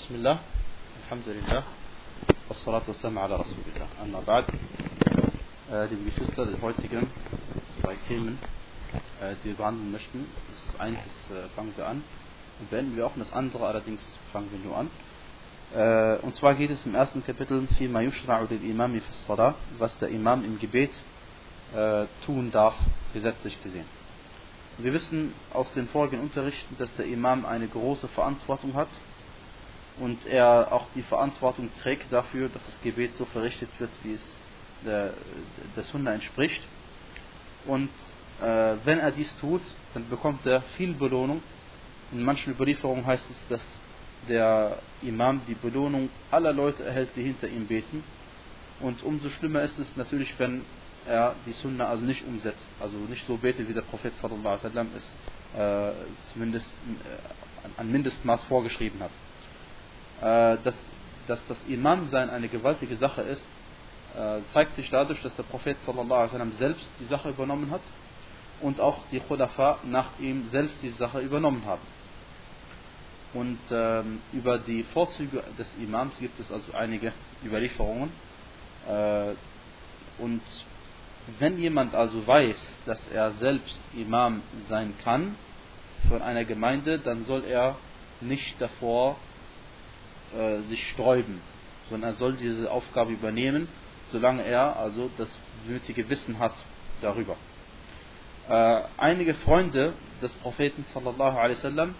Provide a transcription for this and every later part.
بسم الله الحمد لله والصلاة والسلام على رسول الله أما بعد äh, liebe Geschwister, die heutigen zwei Themen, äh, die wir behandeln möchten, das eines äh, fangen wir an und beenden wir auch, und das andere allerdings fangen wir nur an. Äh, und zwar geht es im ersten Kapitel فيما يشرع للإمام في الصلاة, was der Imam im Gebet äh, tun darf, gesetzlich gesehen. Wir wissen aus den vorigen Unterrichten, dass der Imam eine große Verantwortung hat und er auch die Verantwortung trägt dafür, dass das Gebet so verrichtet wird, wie es der, der Sunna entspricht. Und äh, wenn er dies tut, dann bekommt er viel Belohnung. In manchen Überlieferungen heißt es, dass der Imam die Belohnung aller Leute erhält, die hinter ihm beten. Und umso schlimmer ist es natürlich, wenn er die Sunna also nicht umsetzt, also nicht so betet, wie der Prophet sallallahu alaihi wasallam es äh, zumindest äh, an Mindestmaß vorgeschrieben hat. Äh, dass, dass das Imam sein eine gewaltige Sache ist, äh, zeigt sich dadurch, dass der Prophet sallallahu selbst die Sache übernommen hat und auch die Khulafa nach ihm selbst die Sache übernommen haben. Und ähm, über die Vorzüge des Imams gibt es also einige Überlieferungen. Äh, und wenn jemand also weiß, dass er selbst Imam sein kann von einer Gemeinde, dann soll er nicht davor äh, sich sträuben, sondern er soll diese Aufgabe übernehmen, solange er also das nötige Wissen hat darüber. Äh, einige Freunde des Propheten sallallahu alaihi wasallam,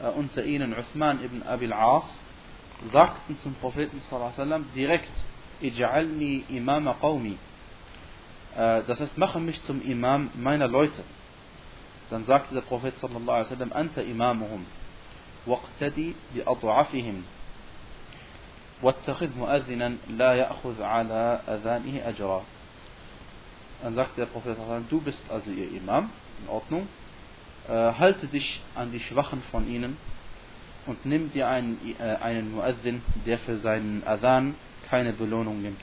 äh, unter ihnen Uthman ibn Abil As, sagten zum Propheten sallallahu alaihi wasallam direkt, Ij'alni imama qawmi. Äh, das heißt, mache mich zum Imam meiner Leute. Dann sagte der Prophet sallallahu alaihi wasallam, Anta imamuhum. Waqtadi bi واتخذ مؤذنا لا يأخذ على أذانه أجرا Dann sagte der Prophet, du bist also ihr Imam, in Ordnung, äh, halte dich an die Schwachen von ihnen und nimm dir einen, äh, einen Muazzin, der für seinen Adhan keine Belohnung nimmt.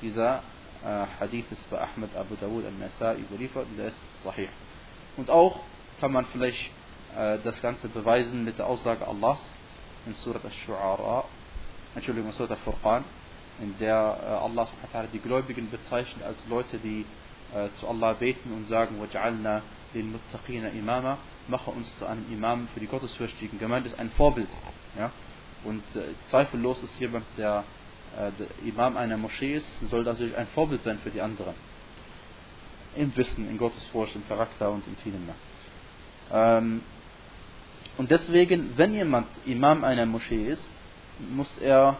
Dieser äh, Hadith ist bei Ahmed Abu Dawud al-Nasa überliefert und der ist sahih. Und auch kann man vielleicht äh, das Ganze beweisen mit der Aussage Allahs in Surat al-Shu'ara, Entschuldigung, Surat al-Furqan, in der äh, Allah die Gläubigen bezeichnet als Leute, die äh, zu Allah beten und sagen, وَجْعَلْنَا لِلْمُتَّقِينَ imama, mache uns zu einem Imam für die Gottesfürchtigen. Gemeint ist ein Vorbild. Ja? Und äh, zweifellos ist jemand, der, äh, der Imam einer Moschee ist, soll natürlich ein Vorbild sein für die anderen. Im Wissen, in Gottesfurcht, im Charakter und in vielem mehr. Ähm, und deswegen, wenn jemand Imam einer Moschee ist, muss er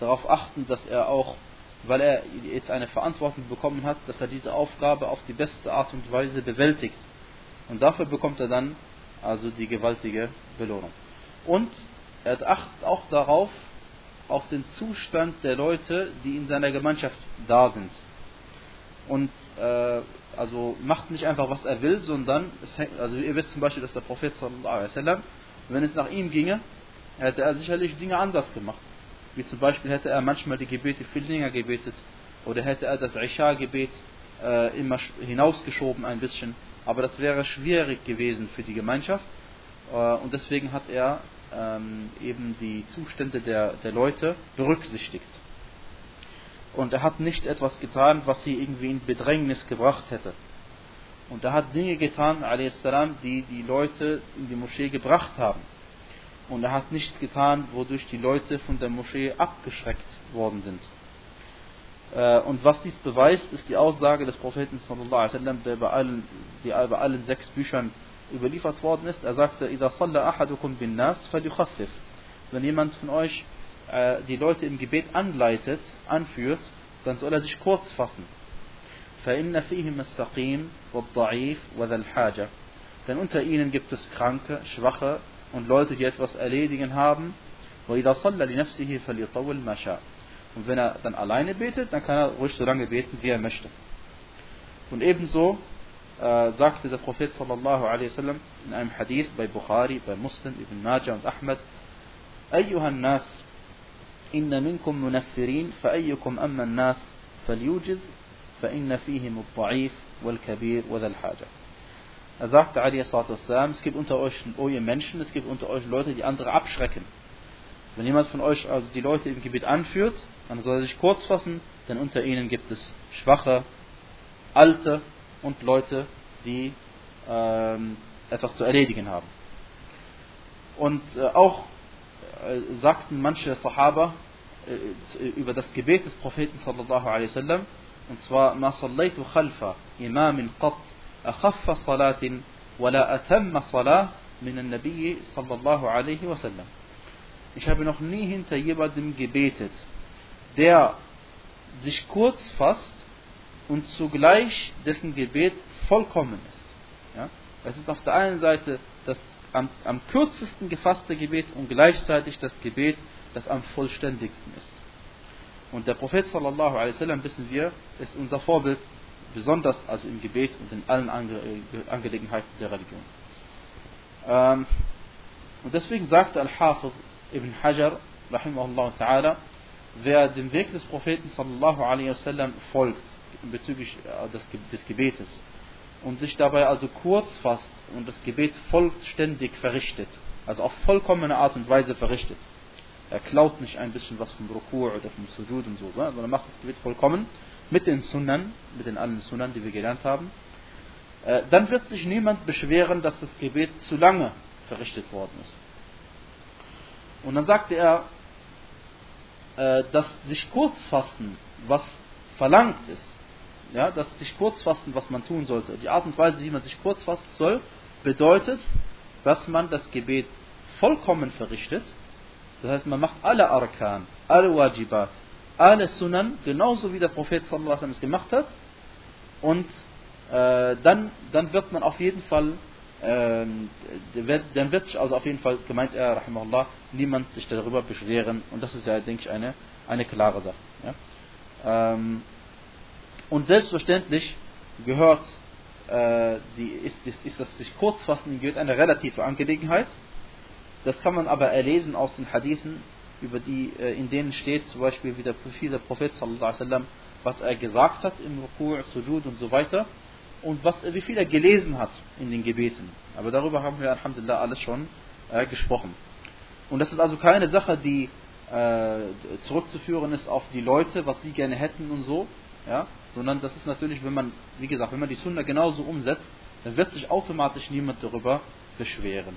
darauf achten, dass er auch, weil er jetzt eine Verantwortung bekommen hat, dass er diese Aufgabe auf die beste Art und Weise bewältigt. Und dafür bekommt er dann also die gewaltige Belohnung. Und er achtet auch darauf, auf den Zustand der Leute, die in seiner Gemeinschaft da sind. Und äh, also macht nicht einfach, was er will, sondern, hängt, also ihr wisst zum Beispiel, dass der Prophet wenn es nach ihm ginge, hätte er sicherlich Dinge anders gemacht. Wie zum Beispiel hätte er manchmal die Gebete viel länger gebetet oder hätte er das Isha-Gebet äh, immer hinausgeschoben ein bisschen. Aber das wäre schwierig gewesen für die Gemeinschaft äh, und deswegen hat er ähm, eben die Zustände der, der Leute berücksichtigt. Und er hat nicht etwas getan, was sie irgendwie in Bedrängnis gebracht hätte. Und er hat Dinge getan, die die Leute in die Moschee gebracht haben. Und er hat nichts getan, wodurch die Leute von der Moschee abgeschreckt worden sind. Äh, und was dies beweist, ist die Aussage des Propheten sallallahu alaihi wasallam, der bei allen, die bei allen sechs Büchern überliefert worden ist. Er sagte: "Ida salla ahadukum bin nas falyukhaffif." Wenn jemand von euch äh, die Leute im Gebet anleitet, anführt, dann soll er sich kurz fassen. فإن فيهم السقيم والضعيف وذا الحاجة. Denn unter ihnen gibt es Kranke, Schwache und Leute, die etwas erledigen haben. Und wenn er dann alleine betet, dann kann er ruhig so lange beten, wie er möchte. Und ebenso äh, sagte der Prophet sallallahu alaihi wasallam in einem Hadith bei Bukhari, bei Muslim, Ibn Majah und Ahmed, أيها الناس إن منكم منفرين أما الناس فليوجز فإن فيهم الضعيف والكبير وذا الحاجة. Er sagte, es gibt unter euch, oh ihr Menschen, es gibt unter euch Leute, die andere abschrecken. Wenn jemand von euch also die Leute im Gebet anführt, dann soll er sich kurz fassen, denn unter ihnen gibt es Schwache, Alte und Leute, die ähm, etwas zu erledigen haben. Und äh, auch äh, sagten manche Sahaba äh, äh über das Gebet des Propheten sallallahu alaihi wasallam, und zwar, ma sallaytu khalfa imamin qat أخف صلاة ولا أتم صلاة من النبي صلى الله عليه وسلم. Ich habe noch nie hinter jemandem gebetet, der sich kurz fasst und zugleich dessen Gebet vollkommen ist. Ja? Es ist auf der einen Seite das am, am kürzesten gefasste Gebet und gleichzeitig das Gebet, das am vollständigsten ist. Und der Prophet sallallahu alaihi wasallam, wissen wir, ist unser Vorbild, besonders also im Gebet und in allen Ange Angelegenheiten der Religion. Ähm, und deswegen sagte Al-Hafidh ibn Hajar, rahimahullah ta'ala, wer dem Weg des Propheten sallallahu alaihi wasallam folgt, bezüglich äh, des, des Gebetes, und sich dabei also kurz fasst und das Gebet vollständig verrichtet, also auf vollkommene Art und Weise verrichtet. Er klaut nicht ein bisschen was vom Rukur oder vom Sujud und so, sondern er macht das Gebet vollkommen mit den Sunnan, mit den allen Sunnan, die wir gelernt haben. Äh, dann wird sich niemand beschweren, dass das Gebet zu lange verrichtet worden ist. Und dann sagte er, äh, dass sich kurz fassen, was verlangt ist, ja, dass sich kurz fassen, was man tun sollte. Die Art und Weise, wie man sich kurz fassen soll, bedeutet, dass man das Gebet vollkommen verrichtet. Das heißt, man macht alle Arkan, alle Wajibat, alle Sunan, genauso wie der Prophet sallallahu es gemacht hat. Und äh, dann, dann wird man auf jeden Fall, äh, dann wird sich also auf jeden Fall, gemeint er, rahimahullah, niemand sich darüber beschweren. Und das ist ja, denke ich, eine, eine klare Sache. Ja? Ähm, und selbstverständlich gehört, äh, die, ist, ist, ist das sich kurzfassen gehört eine relative Angelegenheit. Das kann man aber erlesen aus den Hadithen, über die, äh, in denen steht zum Beispiel, wie der, wie der Prophet sallam, was er gesagt hat im Rukur, Sujud und so weiter und was, wie viel er gelesen hat in den Gebeten. Aber darüber haben wir Alhamdulillah alles schon äh, gesprochen. Und das ist also keine Sache, die äh, zurückzuführen ist auf die Leute, was sie gerne hätten und so, ja, sondern das ist natürlich, wenn man, wie gesagt, wenn man die Sunna genauso umsetzt, dann wird sich automatisch niemand darüber beschweren.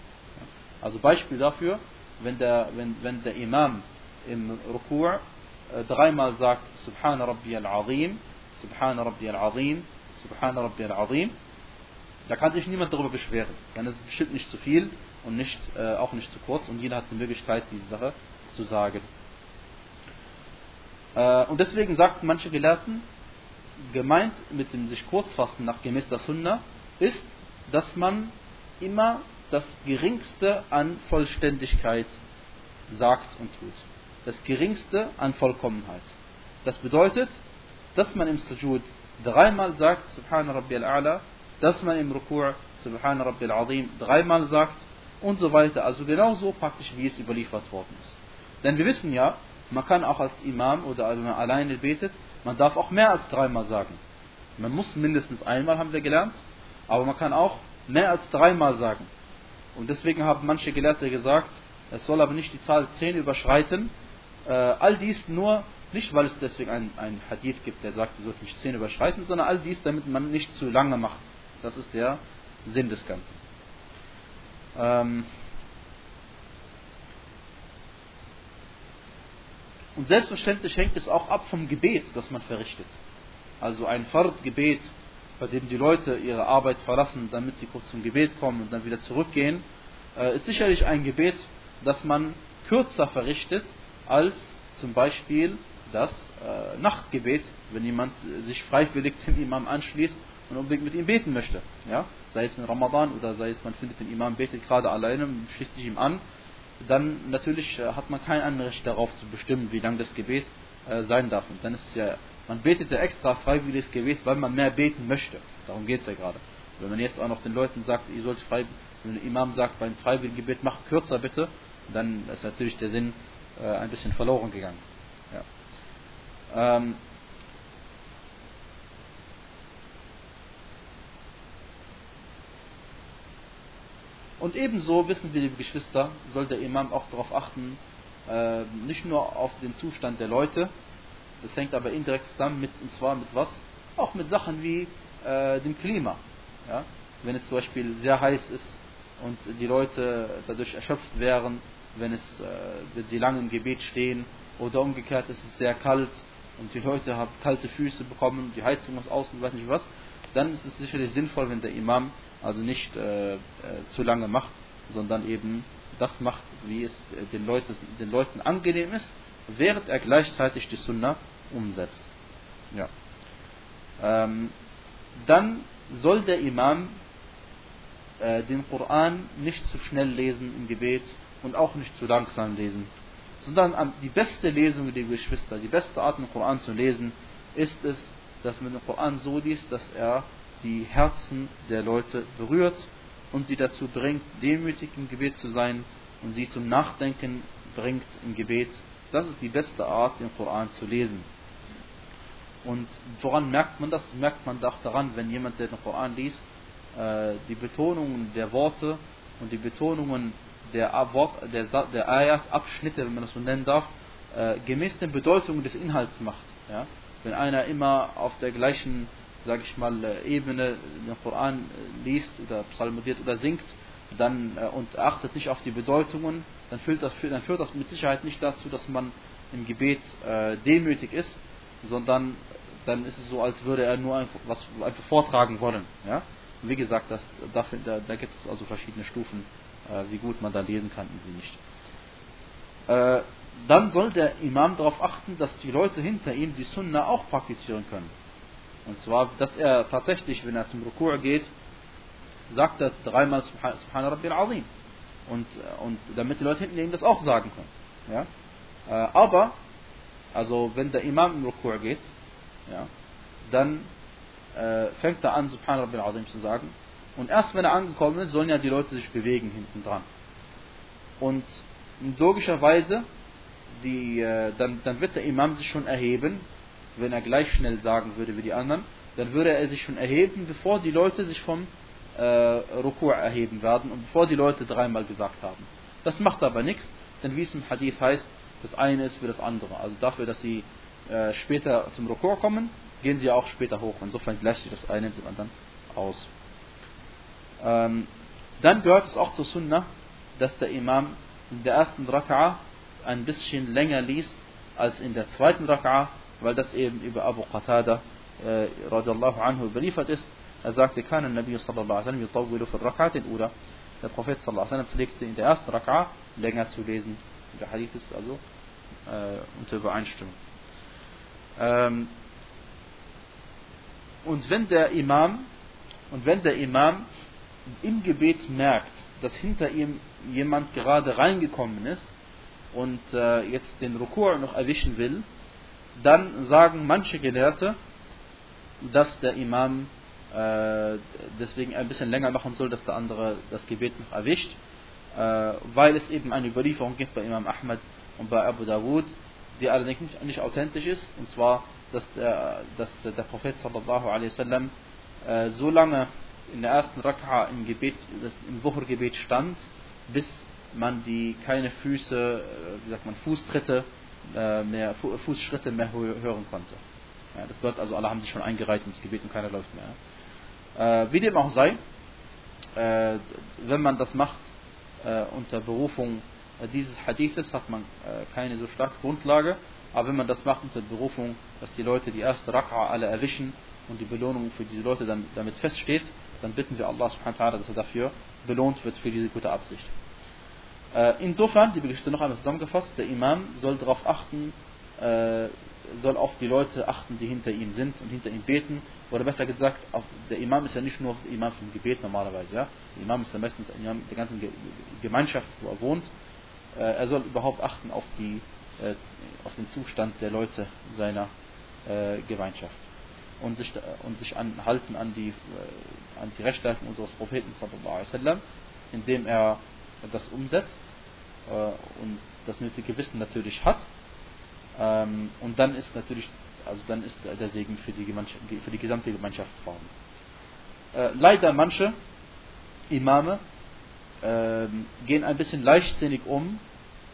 Also Beispiel dafür, wenn der, wenn, wenn der Imam im Rukur äh, dreimal sagt, Subhana Rabbi al-Azim, Subhana Rabbi al-Azim, Subhana Rabbi al-Azim, da kann sich niemand darüber beschweren. Dann ist es bestimmt nicht zu viel und nicht, äh, auch nicht zu kurz und jeder hat die Möglichkeit, diese Sache zu sagen. Äh, und deswegen sagten manche Gelehrten, gemeint mit dem sich kurzfassen nach gemäß der Sunna ist, dass man immer das Geringste an Vollständigkeit sagt und tut. Das Geringste an Vollkommenheit. Das bedeutet, dass man im Sujud dreimal sagt, Subhana Rabbi al-A'la, dass man im Rukur, Subhana Rabbi al-Azim, dreimal sagt und so weiter. Also genauso praktisch, wie es überliefert worden ist. Denn wir wissen ja, man kann auch als Imam oder wenn man alleine betet, man darf auch mehr als dreimal sagen. Man muss mindestens einmal, haben wir gelernt, aber man kann auch mehr als dreimal sagen. Und deswegen haben manche Gelehrte gesagt, es soll aber nicht die Zahl 10 überschreiten. Äh, all dies nur, nicht weil es deswegen einen Hadith gibt, der sagt, du sollst nicht 10 überschreiten, sondern all dies, damit man nicht zu lange macht. Das ist der Sinn des Ganzen. Ähm, Und selbstverständlich hängt es auch ab vom Gebet, das man verrichtet. Also ein Fard-Gebet, bei dem die Leute ihre Arbeit verlassen, damit sie kurz zum Gebet kommen und dann wieder zurückgehen, äh, ist sicherlich ein Gebet, das man kürzer verrichtet als zum Beispiel das äh, Nachtgebet, wenn jemand sich freiwillig dem Imam anschließt und unbedingt mit ihm beten möchte. Ja? Sei es in Ramadan oder sei es man findet den Imam betet gerade alleine, schließt sich ihm an dann natürlich äh, hat man kein Anrecht darauf zu bestimmen, wie lang das Gebet äh, sein darf. Und dann ist es ja, man betet ja extra freiwilliges Gebet, weil man mehr beten möchte. Darum geht es ja gerade. Wenn man jetzt auch noch den Leuten sagt, ihr sollt frei, wenn der Imam sagt, beim freiwilligen Gebet macht kürzer bitte, dann ist natürlich der Sinn äh, ein bisschen verloren gegangen. Ja. Ähm, Und ebenso wissen wir, liebe Geschwister, soll der Imam auch darauf achten, äh, nicht nur auf den Zustand der Leute, das hängt aber indirekt zusammen mit, und zwar mit was? Auch mit Sachen wie äh, dem Klima. Ja? Wenn es zum Beispiel sehr heiß ist und die Leute dadurch erschöpft wären, wenn, es, äh, wenn sie lange im Gebet stehen, oder umgekehrt ist es sehr kalt und die Leute haben kalte Füße bekommen, die Heizung ist außen, weiß nicht was, dann ist es sicherlich sinnvoll, wenn der Imam also nicht äh, äh, zu lange macht, sondern eben das macht, wie es äh, den, Leute, den Leuten angenehm ist, während er gleichzeitig die Sunna umsetzt. Ja. Ähm, dann soll der Imam äh, den Koran nicht zu schnell lesen im Gebet und auch nicht zu langsam lesen, sondern die beste Lesung, die Geschwister, die beste Art, den Koran zu lesen, ist es, dass man den Koran so liest, dass er die Herzen der Leute berührt und sie dazu bringt, demütig im Gebet zu sein und sie zum Nachdenken bringt im Gebet. Das ist die beste Art, den Koran zu lesen. Und woran merkt man das? Merkt man auch daran, wenn jemand, der den Koran liest, äh, die Betonungen der Worte und die Betonungen der, Wort, der, der Ayat, Abschnitte, wenn man das so nennen darf, äh, gemäß den Bedeutungen des Inhalts macht. Ja? Wenn einer immer auf der gleichen, sage ich mal, äh, Ebene den Koran liest oder psalmodiert oder singt, dann und achtet nicht auf die Bedeutungen, dann führt, das, dann führt das mit Sicherheit nicht dazu, dass man im Gebet demütig ist, sondern dann ist es so, als würde er nur einfach, was einfach vortragen wollen. Ja? wie gesagt, das, dafür, da, da, gibt es also verschiedene Stufen, äh, wie gut man da lesen kann und wie nicht. Äh, dann soll der Imam darauf achten, dass die Leute hinter ihm die Sunna auch praktizieren können. Und zwar, dass er tatsächlich, wenn er zum Rukur geht, sagt er dreimal Subhan Rabbil Azim. Und, und damit die Leute hinter ihm das auch sagen können. Ja? Äh, aber, also wenn der Imam im Rukur geht, ja, dann äh, fängt er an, Subhan Rabbil Azim zu sagen. Und erst wenn er angekommen ist, sollen ja die Leute sich bewegen hinten dran. Und logischerweise, die, äh, dann, dann wird der Imam sich schon erheben, wenn er gleich schnell sagen würde wie die anderen, dann würde er sich schon erheben, bevor die Leute sich vom äh, Rukur erheben werden und bevor die Leute dreimal gesagt haben. Das macht aber nichts, denn wie es im Hadith heißt, das eine ist für das andere. Also dafür, dass sie äh, später zum Rukur kommen, gehen sie auch später hoch. Insofern gleicht sich das eine mit dem anderen aus. Ähm, dann gehört es auch zur Sunnah, dass der Imam in der ersten Raka'a ein bisschen länger liest als in der zweiten Raka'a, weil das eben über Abu Qatada äh, radiallahu anhu überliefert ist. Er sagte, kann Nabi sallallahu alaihi wasallam fi rak'at al Der Prophet sallallahu alaihi wasallam pflegte in der ersten Raka'a länger zu lesen. Der Hadith ist also äh, unter Übereinstimmung. Ähm, und wenn der Imam und wenn der Imam im Gebet merkt, dass hinter ihm jemand gerade reingekommen ist und äh, jetzt den Rukur noch erwischen will, dann sagen manche Gelehrte, dass der Imam äh, deswegen ein bisschen länger machen soll, dass der andere das Gebet noch erwischt, äh, weil es eben eine Überlieferung gibt bei Imam Ahmad und bei Abu Dawud, die allerdings nicht, nicht authentisch ist, und zwar dass der, dass der Prophet sallallahu alaihi wasallam äh, so lange in der ersten Rak'a im Gebet, im Wuchergebet stand, bis man die keine Füße, äh, wie sagt man, Fußtritte äh, mehr, Fußschritte mehr hören konnte. Ja, das gehört also, alle haben sich schon eingereiht ins Gebet und keiner läuft mehr. Äh, wie dem auch sei, äh, wenn man das macht äh, unter Berufung dieses Hadithes, hat man keine so starke Grundlage. Aber wenn man das macht unter Berufung, dass die Leute die erste Raka'a alle erwischen und die Belohnung für diese Leute dann damit feststeht, dann bitten wir Allah subhanahu wa ta'ala, dass er dafür belohnt wird für diese gute Absicht. Äh, insofern, die Geschichte noch einmal zusammengefasst, der Imam soll darauf achten, äh, soll auf die Leute achten, die hinter ihm sind und hinter ihm beten. Oder besser gesagt, der Imam ist ja nicht nur Imam vom Gebet normalerweise. Ja? Der Imam ist ja meistens Imam der ganzen Gemeinschaft, wo er wohnt. Äh, er soll überhaupt achten auf die äh, auf den Zustand der Leute seiner äh, Gemeinschaft und sich, und sich anhalten an die, an die Rechtsleitung unseres Propheten sallam, indem er das umsetzt und das nötige Wissen natürlich hat ähm, und dann ist natürlich also dann ist der Segen für die, für die gesamte Gemeinschaft vorhanden. leider manche Imame gehen ein bisschen leichtsinnig um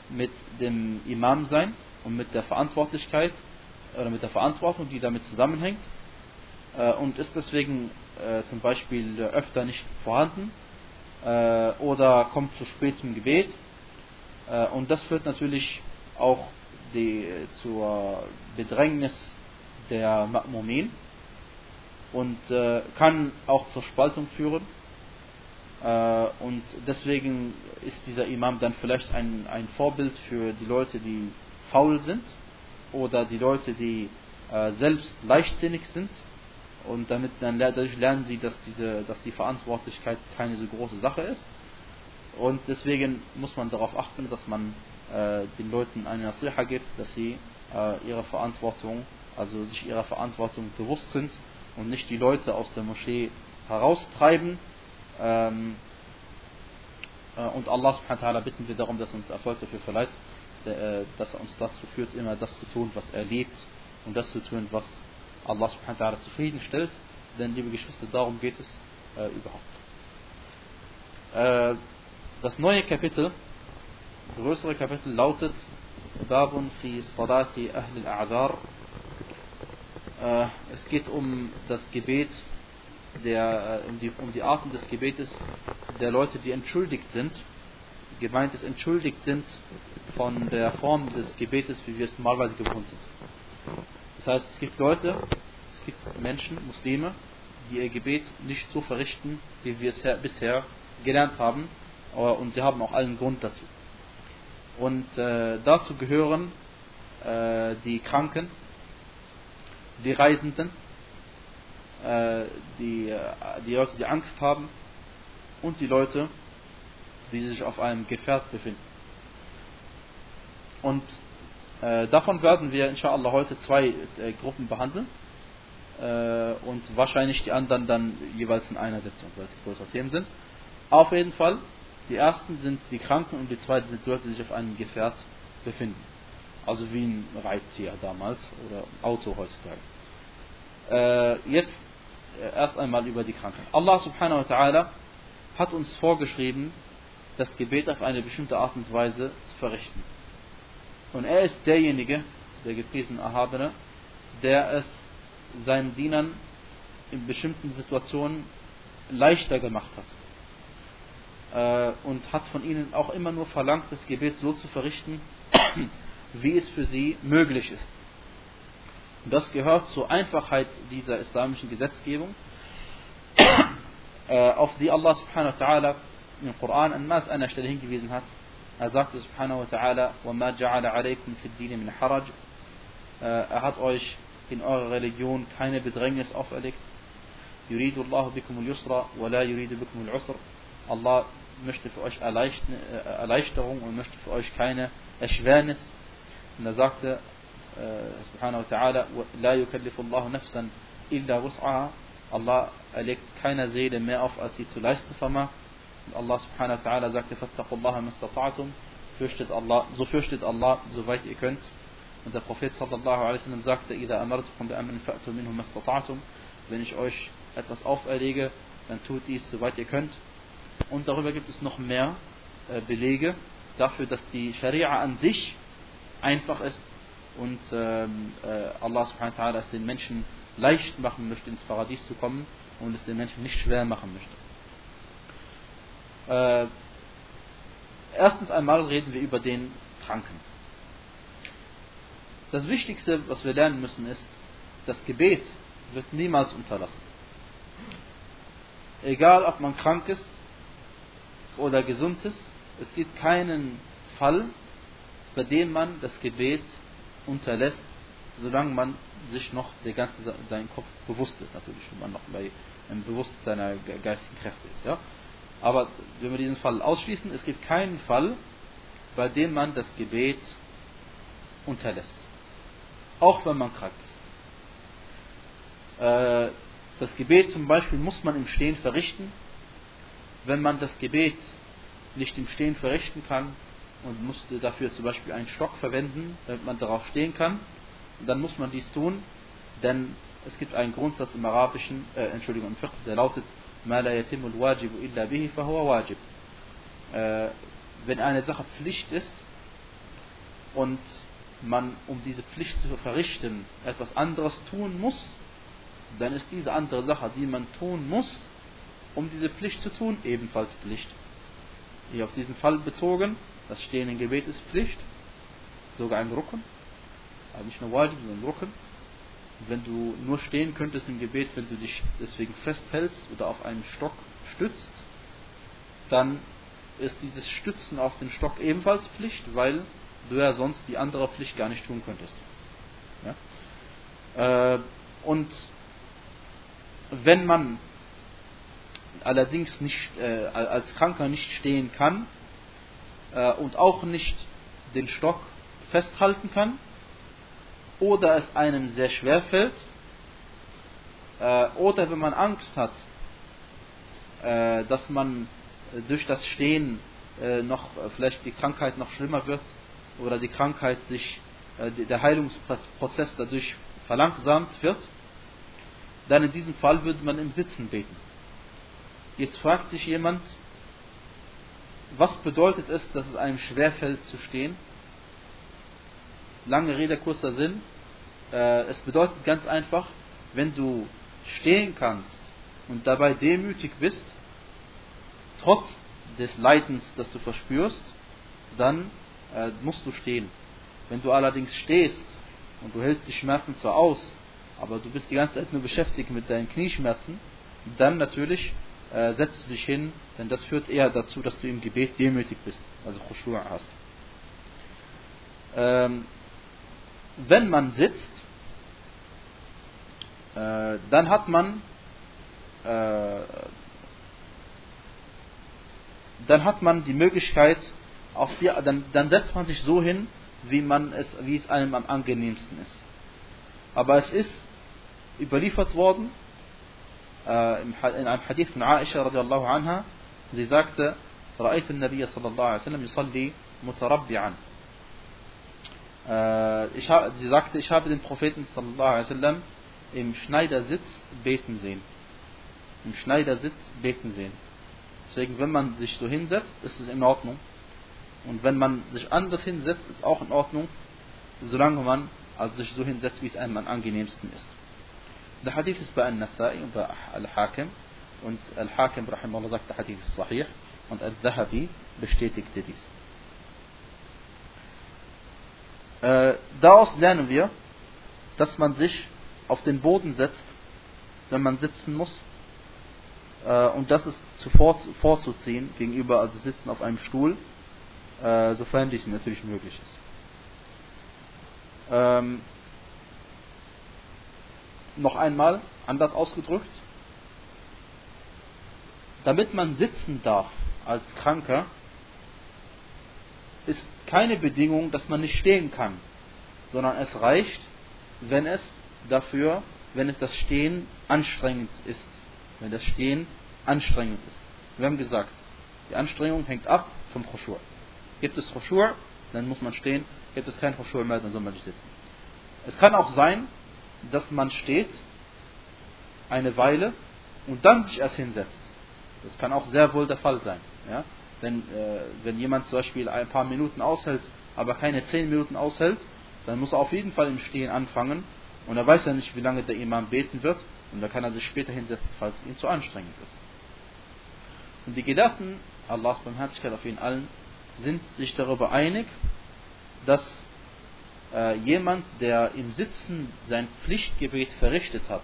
mit dem Imam sein und mit der Verantwortlichkeit oder mit der Verantwortung, die damit zusammenhängt. Äh, und ist deswegen äh, zum Beispiel öfter nicht vorhanden äh, oder kommt zu spät zum Gebet. Und das führt natürlich auch die, zur Bedrängnis der Ma'mumin und kann auch zur Spaltung führen und deswegen ist dieser Imam dann vielleicht ein, ein Vorbild für die Leute, die faul sind oder die Leute, die äh, selbst leichtsinnig sind und damit dann dadurch lernen sie, dass diese, dass die Verantwortlichkeit keine so große Sache ist und deswegen muss man darauf achten, dass man äh, den Leuten eine Nasiha gibt, dass sie äh, ihre Verantwortung, also sich ihrer Verantwortung bewusst sind und nicht die Leute aus der Moschee heraustreiben. Ähm, äh, und Allah subhanahu wa ta'ala bitten wir darum, dass er uns Erfolg dafür verleiht, äh, dass er uns dazu führt, immer das zu tun, was er liebt und das zu tun, was Allah subhanahu wa ta'ala zufriedenstellt. Denn, liebe Geschwister, darum geht es äh, überhaupt. Äh, das neue Kapitel, größere Kapitel lautet Babun fi Salati Ahl al-A'dar. Äh, es geht um das Gebet, der, äh, um, die, um die Arten des Gebetes der Leute, die entschuldigt sind. Gemeint ist, entschuldigt sind von der Form des Gebetes, wie wir es normalerweise gewohnt sind. Das heißt, es gibt Leute, es gibt Menschen, Muslime, die ihr Gebet nicht so verrichten, wie wir es bisher gelernt haben, und sie haben auch allen Grund dazu. Und äh, dazu gehören äh, die Kranken, die Reisenden, die, äh, die Leute, die Angst haben und die Leute, die sich auf einem Gefährt befinden. Und äh, davon werden wir inshallah heute zwei äh, Gruppen behandeln äh, und wahrscheinlich die anderen dann jeweils in einer Sitzung, weil es größere Themen sind. Auf jeden Fall, die ersten sind die Kranken und die zweiten sind Leute, die sich auf einem Gefährt befinden. Also wie ein Reittier damals oder Auto heutzutage. Äh, jetzt äh, erst einmal über die Kranken. Allah subhanahu wa ta'ala hat uns vorgeschrieben, das Gebet auf eine bestimmte Art und Weise zu verrichten. Und er ist derjenige, der gepriesen Erhabene, der es seinen Dienern in bestimmten Situationen leichter gemacht hat. Äh, und hat von ihnen auch immer nur verlangt, das Gebet so zu verrichten, wie es für sie möglich ist. Und das gehört zur Einfachheit dieser islamischen Gesetzgebung, äh, auf die Allah subhanahu wa ta'ala im Koran an mehrmals einer Stelle hingewiesen hat. Er sagte subhanahu wa ta'ala, وَمَا جَعَلَ عَلَيْكُمْ فِي الدِّينِ مِنْ حَرَجٍ Er hat euch in eurer Religion keine Bedrängnis auferlegt. يُرِيدُ اللَّهُ بِكُمُ الْيُسْرَ وَلَا يُرِيدُ بِكُمُ الْعُسْرَ Allah möchte für euch äh, Erleichterung und möchte für euch keine Erschwernis. Und er sagte, subhanahu wa ta'ala, la yukallifu Allah nafsan illa wus'aha. Allah erlegt keiner Seele mehr auf, als sie zu leisten vermag. Und Allah subhanahu wa ta'ala sagte, fattaqullaha mastata'atum. Fürchtet Allah, so fürchtet Allah, soweit ihr könnt. Und der Prophet sallallahu alaihi wasallam sagte, idha amartukum bi amrin fa'tu minhum mastata'atum. Wenn ich euch etwas auferlege, dann tut dies, soweit ihr könnt. Und darüber gibt es noch mehr äh, Belege dafür, dass die Scharia an sich einfach ist und ähm, äh, Allah subhanahu wa es den Menschen leicht machen möchte, ins Paradies zu kommen und es den Menschen nicht schwer machen möchte. Äh, erstens einmal reden wir über den Kranken. Das Wichtigste, was wir lernen müssen, ist, das Gebet wird niemals unterlassen. Egal, ob man krank ist oder gesund ist, es gibt keinen Fall, bei dem man das Gebet unterlässt, solange man sich noch der ganze sein Kopf bewusst ist, natürlich, wenn man noch bei einem Bewusst seiner geistigen Kräfte ist. Ja? Aber wenn wir diesen Fall ausschließen, es gibt keinen Fall, bei dem man das Gebet unterlässt. Auch wenn man krank ist. Äh, das Gebet zum Beispiel muss man im Stehen verrichten. Wenn man das Gebet nicht im Stehen verrichten kann, und musste dafür zum Beispiel einen Stock verwenden, damit man darauf stehen kann. Und dann muss man dies tun, denn es gibt einen Grundsatz im Arabischen, äh, Entschuldigung, im Fiqh, der lautet, ما لا يتم الواجب إلا به فهو واجب. Äh, wenn eine Sache Pflicht ist, und man, um diese Pflicht zu verrichten, etwas anderes tun muss, dann ist diese andere Sache, die man tun muss, um diese Pflicht zu tun, ebenfalls Pflicht. Hier auf diesen Fall bezogen, das Stehen im Gebet ist Pflicht, sogar ein Rucken, also nicht nur Wajib, sondern Rucken. Wenn du nur stehen könntest im Gebet, wenn du dich deswegen festhältst oder auf einen Stock stützt, dann ist dieses Stützen auf den Stock ebenfalls Pflicht, weil du ja sonst die andere Pflicht gar nicht tun könntest. Ja? Äh, und wenn man allerdings nicht äh, als Kranker nicht stehen kann und auch nicht den Stock festhalten kann oder es einem sehr schwer fällt äh, oder wenn man Angst hat, äh, dass man durch das Stehen äh, noch vielleicht die Krankheit noch schlimmer wird oder die Krankheit sich äh, der Heilungsprozess dadurch verlangsamt wird, dann in diesem Fall würde man im Sitzen beten. Jetzt fragt sich jemand, was bedeutet es, dass es einem schwerfällt zu stehen? Lange Rede, kurzer Sinn. Äh, es bedeutet ganz einfach, wenn du stehen kannst und dabei demütig bist, trotz des Leidens, das du verspürst, dann äh, musst du stehen. Wenn du allerdings stehst und du hältst die Schmerzen zwar aus, aber du bist die ganze Zeit nur beschäftigt mit deinen Knieschmerzen, dann natürlich äh, setzt dich hin, denn das führt eher dazu, dass du im Gebet demütig bist, also Khushu' hast. Ähm, wenn man sitzt, äh, dann hat man äh, dann hat man die Möglichkeit, auf die, dann, dann setzt man sich so hin, wie, man es, wie es einem am angenehmsten ist. Aber es ist überliefert worden, in einem Hadith von Aisha radiallahu anha, sie sagte, رأيت النبي صلى الله عليه وسلم يصلي متربعا ich habe, sie sagte, ich habe den Propheten sallallahu alaihi wasallam im Schneidersitz beten sehen. Im Schneidersitz beten sehen. Deswegen, wenn man sich so hinsetzt, ist es in Ordnung. Und wenn man sich anders hinsetzt, ist auch in Ordnung, solange man also sich so hinsetzt, wie es einem am angenehmsten ist. Der Hadith ist bei Al-Nasai und bei Al-Hakim. Und Al-Hakim, rahimahullah, sagt, der Hadith ist sahih. Und Al-Dhahabi bestätigte dies. Äh, daraus lernen wir, dass man sich auf den Boden setzt, wenn man sitzen muss. Äh, und das ist zuvor, vorzuziehen gegenüber also Sitzen auf einem Stuhl, äh, sofern dies natürlich möglich ist. Ähm, noch einmal, anders ausgedrückt, damit man sitzen darf als Kranker, ist keine Bedingung, dass man nicht stehen kann, sondern es reicht, wenn es dafür, wenn es das Stehen anstrengend ist, wenn das Stehen anstrengend ist. Wir haben gesagt, die Anstrengung hängt ab vom Khoshur. Gibt es Khoshur, dann muss man stehen. Gibt es kein Khoshur mehr, dann soll man sich sitzen. Es kann auch sein, dass man steht eine Weile und dann sich erst hinsetzt. Das kann auch sehr wohl der Fall sein. Ja? Denn äh, wenn jemand zum Beispiel ein paar Minuten aushält, aber keine zehn Minuten aushält, dann muss er auf jeden Fall im Stehen anfangen und er weiß ja nicht, wie lange der Imam beten wird und da kann er sich später hinsetzen, falls es ihm zu anstrengend wird. Und die Gedanken, Allahs Barmherzigkeit auf ihnen allen, sind sich darüber einig, dass äh, jemand, der im Sitzen sein Pflichtgebet verrichtet hat,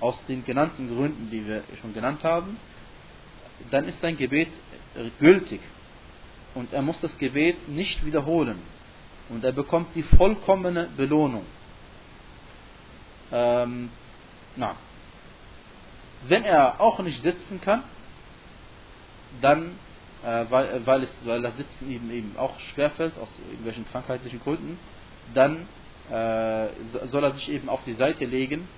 aus den genannten Gründen, die wir schon genannt haben, dann ist sein Gebet gültig. Und er muss das Gebet nicht wiederholen. Und er bekommt die vollkommene Belohnung. Ähm, na. Wenn er auch nicht sitzen kann, dann, weil, weil, es, weil das Sitzen ihm eben auch schwerfällt, aus irgendwelchen krankheitlichen Gründen, dann äh, soll er sich eben auf die Seite legen.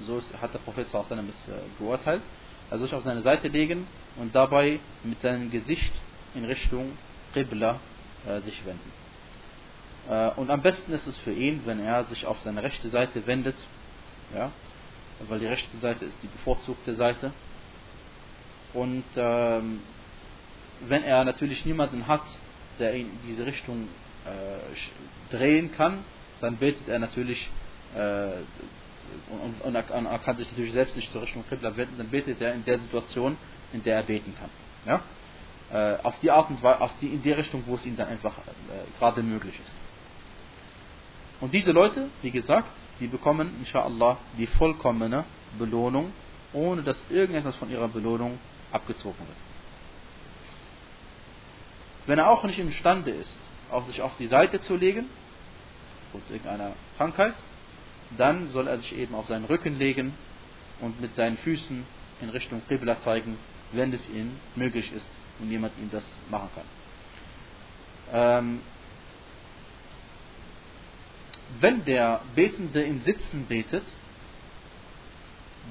So ist, hat der Prophet es äh, geurteilt. Er soll sich auf seine Seite legen und dabei mit seinem Gesicht in Richtung Qibla äh, sich wenden. Äh, und am besten ist es für ihn, wenn er sich auf seine rechte Seite wendet, ja, weil die rechte Seite ist die bevorzugte Seite. Und ähm, wenn er natürlich niemanden hat, der ihn in diese Richtung äh, drehen kann, dann betet er natürlich äh, und, und, und, er kann sich natürlich selbst nicht zur Richtung Qibla wenden, dann betet er in der Situation, in der er beten kann. Ja? Äh, auf die Art und Weise, auf die, in die Richtung, wo es ihm dann einfach äh, gerade möglich ist. Und diese Leute, wie gesagt, die bekommen, inshallah, die vollkommene Belohnung, ohne dass irgendetwas von ihrer Belohnung abgezogen wird. Wenn er auch nicht imstande ist, auf sich auf die Seite zu legen, aufgrund irgendeiner Krankheit, dann soll er sich eben auf seinen Rücken legen und mit seinen Füßen in Richtung Qibla zeigen, wenn es ihm möglich ist und jemand ihm das machen kann. Ähm, wenn der Betende im Sitzen betet,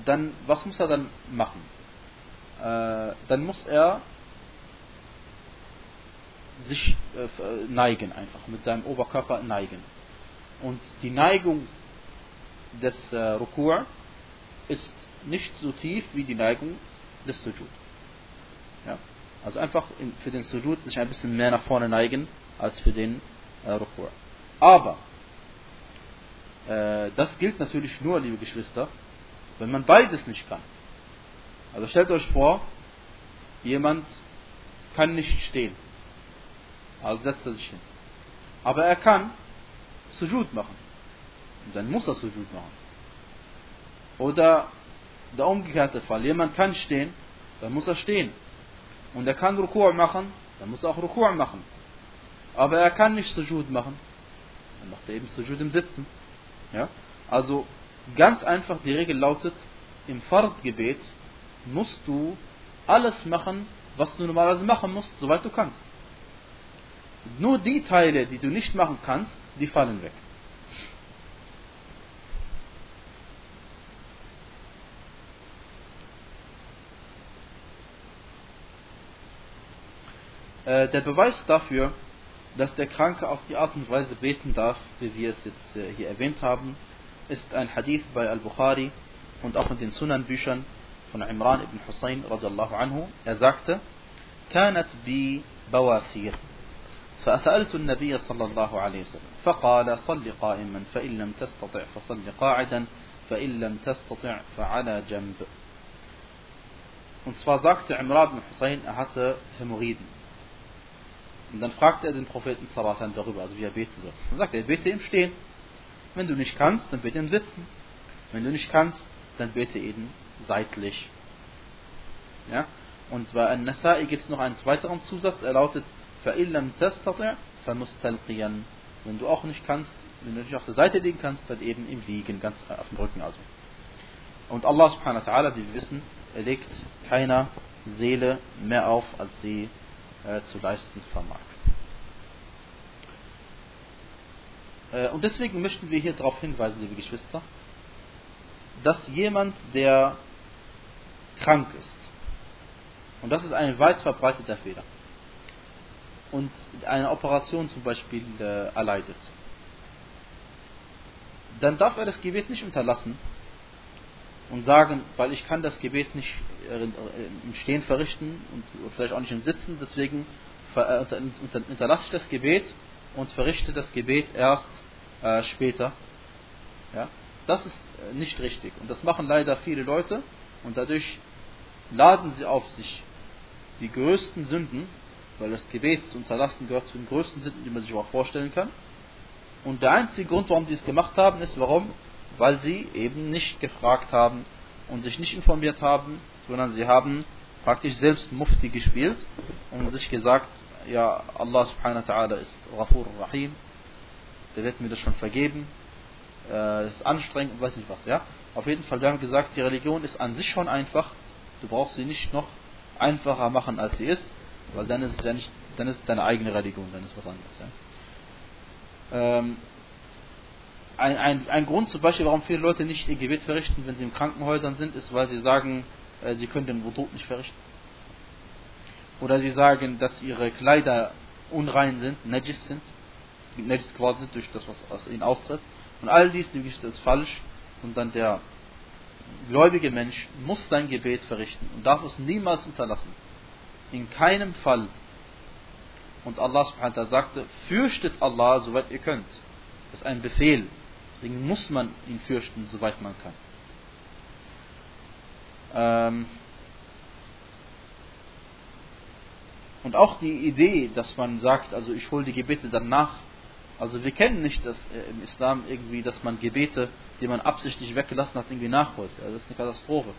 dann was muss er dann machen? Äh, dann muss er sich äh, neigen einfach, mit seinem Oberkörper neigen. Und die Neigung des äh, Rukur ist nicht so tief wie die Neigung des Sujud. Ja? Also einfach in, für den Sujud sich ein bisschen mehr nach vorne neigen als für den äh, Rukur. Aber äh, das gilt natürlich nur, liebe Geschwister, wenn man beides nicht kann. Also stellt euch vor, jemand kann nicht stehen. Also setzt er sich hin. Aber er kann Sujud machen. Und dann muss er Sujud machen. Oder der umgekehrte Fall. Jemand kann stehen, dann muss er stehen. Und er kann Rukur machen, dann muss er auch Rukur machen. Aber er kann nicht Sujud machen. Dann macht er eben Sujud im Sitzen. Ja? Also ganz einfach die Regel lautet, im Fard-Gebet musst du alles machen, was du normalerweise machen musst, soweit du kannst. Nur die Teile, die du nicht machen kannst, die fallen weg. Äh, der Beweis dafür, dass der Kranke auf die Art und Weise beten darf, wie wir es jetzt äh, hier erwähnt haben, ist ein Hadith bei Al-Bukhari und auch in den Sunan-Büchern von Imran ibn Hussein radiallahu anhu. Er sagte, كانت بي بواسير فسألت النبي صلى الله عليه وسلم فقال صل قائما فإن لم تستطع فصل قاعدا فإن لم تستطع فعلى جنب Und zwar sagte Imran ibn Hussein, er hatte Hämorrhoiden. Und dann fragt er den Propheten Sallallahu darüber, also wie er beten soll. Dann sagt er, bete im Stehen. Wenn du nicht kannst, dann bete im Sitzen. Wenn du nicht kannst, dann bete eben seitlich. Ja? Und bei An-Nasai gibt es noch einen weiteren Zusatz, er lautet, فَإِلَّمْ تَسْتَطِعْ فَمُسْتَلْقِيًا Wenn du auch nicht kannst, wenn du nicht auf der Seite liegen kannst, dann eben im Liegen, ganz auf dem Rücken also. Und Allah subhanahu wa ta'ala, wie wir wissen, er legt keiner Seele mehr auf, als sie äh, zu leisten vermag. Äh, und deswegen möchten wir hier darauf hinweisen, liebe Geschwister, dass jemand, der krank ist, und das ist ein weit verbreiteter Fehler, und eine Operation zum Beispiel äh, erleidet, dann darf er das Gebet nicht unterlassen und sagen, weil ich kann das Gebet nicht äh, im Stehen verrichten und vielleicht auch nicht im Sitzen, deswegen äh, unterlasse ich das Gebet und verrichte das Gebet erst äh, später. Ja? Das ist äh, nicht richtig und das machen leider viele Leute und dadurch laden sie auf sich die größten Sünden, weil das Gebet zu unterlassen gehört zu den größten Sünden, die man sich auch vorstellen kann. Und der einzige Grund, warum sie es gemacht haben, ist, warum? weil sie eben nicht gefragt haben und sich nicht informiert haben, sondern sie haben praktisch selbst Mufti gespielt und sich gesagt, ja, Allah subhanahu wa ta'ala ist Rafur Rahim, der wird mir das schon vergeben, äh, ist anstrengend und weiß nicht was, ja. Auf jeden Fall, wir haben gesagt, die Religion ist an sich schon einfach, du brauchst sie nicht noch einfacher machen, als sie ist, weil dann ist es ja nicht, dann ist deine eigene Religion, dann ist was anderes, ja. Ähm, ein, ein, ein Grund zum Beispiel, warum viele Leute nicht ihr Gebet verrichten, wenn sie in Krankenhäusern sind, ist, weil sie sagen, äh, sie können den Wudu nicht verrichten. Oder sie sagen, dass ihre Kleider unrein sind, najis sind, najis geworden sind durch das, was aus ihnen austritt. Und all dies ist falsch. Und dann der gläubige Mensch muss sein Gebet verrichten und darf es niemals unterlassen. In keinem Fall Und Allah subhanahu wa ta'ala sagte, fürchtet Allah, soweit ihr könnt. Das ist ein Befehl. Deswegen muss man ihn fürchten, soweit man kann. Ähm und auch die Idee, dass man sagt, also ich hole die Gebete dann nach. Also wir kennen nicht das äh, im Islam irgendwie, dass man Gebete, die man absichtlich weggelassen hat, irgendwie nachholt. Also das ist eine Katastrophe.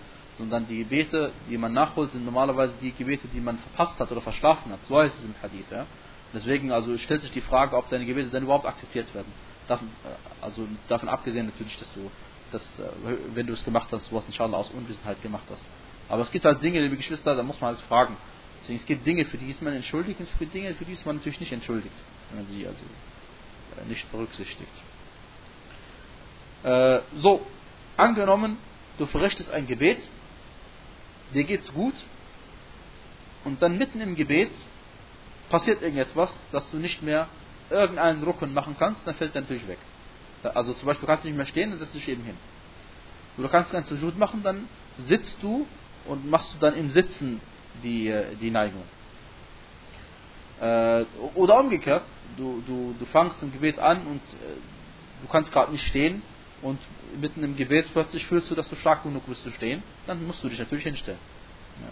Sondern die Gebete, die man nachholt, sind normalerweise die Gebete, die man verpasst hat oder verschlafen hat. So heißt es im Hadith. Ja? Deswegen also stellt sich die Frage, ob deine Gebete dann überhaupt akzeptiert werden. Davon, äh, also davon abgesehen natürlich, dass du das, äh, wenn du es gemacht hast, du hast inshallah aus Unwissenheit gemacht hast. Aber es gibt halt Dinge, liebe Geschwister, da muss man halt fragen. Deswegen, es gibt Dinge, für die ist man entschuldigt und für Dinge, für die ist man natürlich nicht entschuldigt, wenn man sie also äh, nicht berücksichtigt. Äh, so, angenommen, du verrichtest ein Gebet, dir geht's gut, und dann mitten im Gebet passiert irgendetwas, dass du nicht mehr irgendeinen Rucken machen kannst, dann fällt der natürlich weg. Also zum Beispiel kannst du nicht mehr stehen und setzt dich eben hin. Du kannst keinen Sujud machen, dann sitzt du und machst du dann im Sitzen die, äh, die Neigung. Äh, oder umgekehrt, du, du, du fangst ein Gebet an und äh, du kannst gerade nicht stehen und mitten im Gebet plötzlich fühlst du, dass du stark genug bist zu stehen, dann musst du dich natürlich hinstellen. Ja.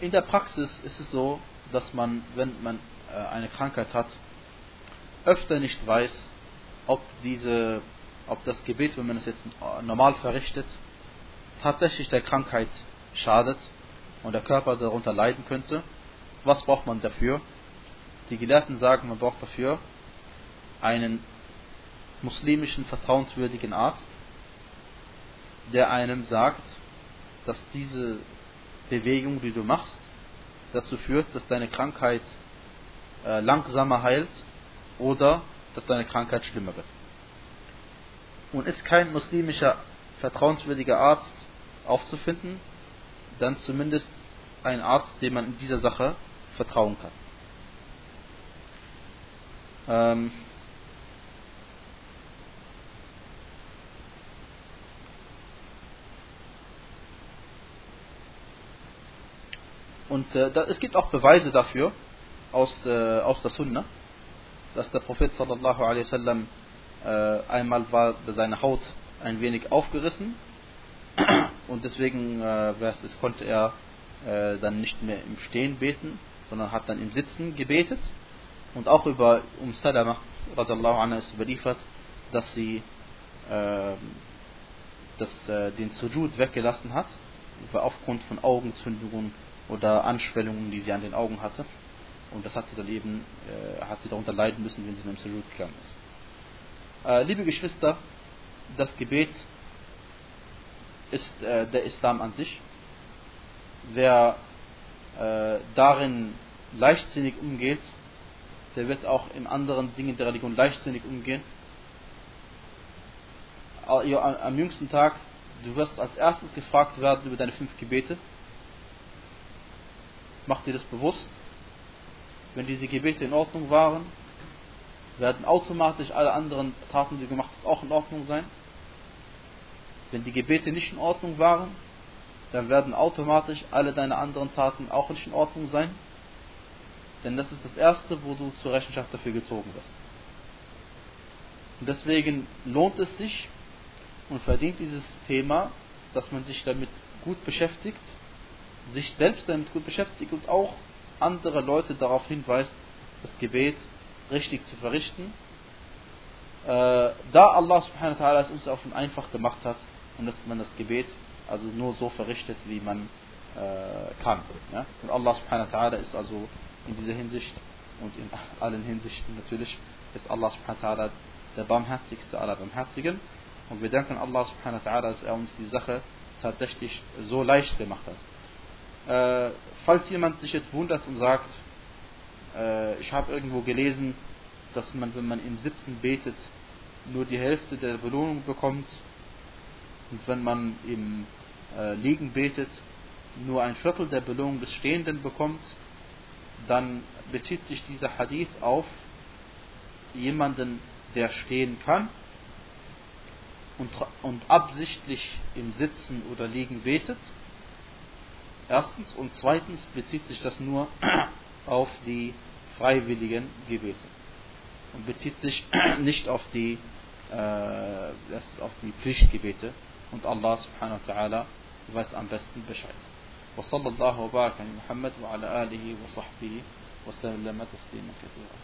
in der Praxis ist es so, dass man, wenn man äh, eine Krankheit hat, öfter nicht weiß, ob diese, ob das Gebet, wenn man es jetzt normal verrichtet, tatsächlich der Krankheit schadet und der Körper darunter leiden könnte. Was braucht man dafür? Die Gelehrten sagen, man braucht dafür einen muslimischen vertrauenswürdigen Arzt, der einem sagt, dass diese Bewegung, die du machst, dazu führt, dass deine Krankheit äh, langsamer heilt oder dass deine Krankheit schlimmer wird. Und ist kein muslimischer vertrauenswürdiger Arzt aufzufinden, dann zumindest ein Arzt, dem man in dieser Sache vertrauen kann. Ähm, Und äh, da, es gibt auch Beweise dafür aus, äh, aus der Sunna, dass der Prophet sallallahu alaihi wasallam äh, einmal war seine Haut ein wenig aufgerissen und deswegen äh, es, konnte er äh, dann nicht mehr im Stehen beten, sondern hat dann im Sitzen gebetet. Und auch über um Salama radiallahu anha ist überliefert, dass sie äh, das, äh, den Sujud weggelassen hat, aufgrund von Augenzündungen oder Anschwellungen, die sie an den Augen hatte. Und das hat sie dann eben, äh, hat sie darunter leiden müssen, wenn sie in einem Sujud gegangen ist. Äh, liebe Geschwister, das Gebet ist äh, der Islam an sich. Wer äh, darin leichtsinnig umgeht, der wird auch in anderen Dingen der Religion leichtsinnig umgehen. Am jüngsten Tag, du wirst als erstes gefragt werden über deine fünf Gebete Mach dir das bewusst. Wenn diese Gebete in Ordnung waren, werden automatisch alle anderen Taten, die du gemacht hast, auch in Ordnung sein. Wenn die Gebete nicht in Ordnung waren, dann werden automatisch alle deine anderen Taten auch nicht in Ordnung sein. Denn das ist das Erste, wo du zur Rechenschaft dafür gezogen wirst. Und deswegen lohnt es sich und verdient dieses Thema, dass man sich damit gut beschäftigt sich selbst damit gut beschäftigt und auch andere Leute darauf hinweist, das Gebet richtig zu verrichten. Äh, da Allah subhanahu wa ta'ala es uns auch einfach gemacht hat und dass man das Gebet also nur so verrichtet, wie man äh, kann. Ja? Und Allah subhanahu wa ta'ala ist also in dieser Hinsicht und in allen Hinsichten natürlich ist Allah subhanahu wa ta'ala der barmherzigste aller Barmherzigen. Und wir danken Allah subhanahu wa ta'ala, dass er uns die Sache tatsächlich so leicht gemacht hat. Äh, falls jemand sich jetzt wundert und sagt, äh, ich habe irgendwo gelesen, dass man, wenn man im Sitzen betet, nur die Hälfte der Belohnung bekommt und wenn man im äh, Liegen betet, nur ein Viertel der Belohnung des Stehenden bekommt, dann bezieht sich dieser Hadith auf jemanden, der stehen kann und, und absichtlich im Sitzen oder Liegen betet. Erstens. Und zweitens bezieht sich das nur auf die freiwilligen Gebete und bezieht sich nicht auf die, äh, auf die Pflichtgebete. Und Allah subhanahu wa ta'ala weiß am besten Bescheid. وصلى الله وبارك على محمد وعلى آله وصحبه وسلم تسليما كثيرا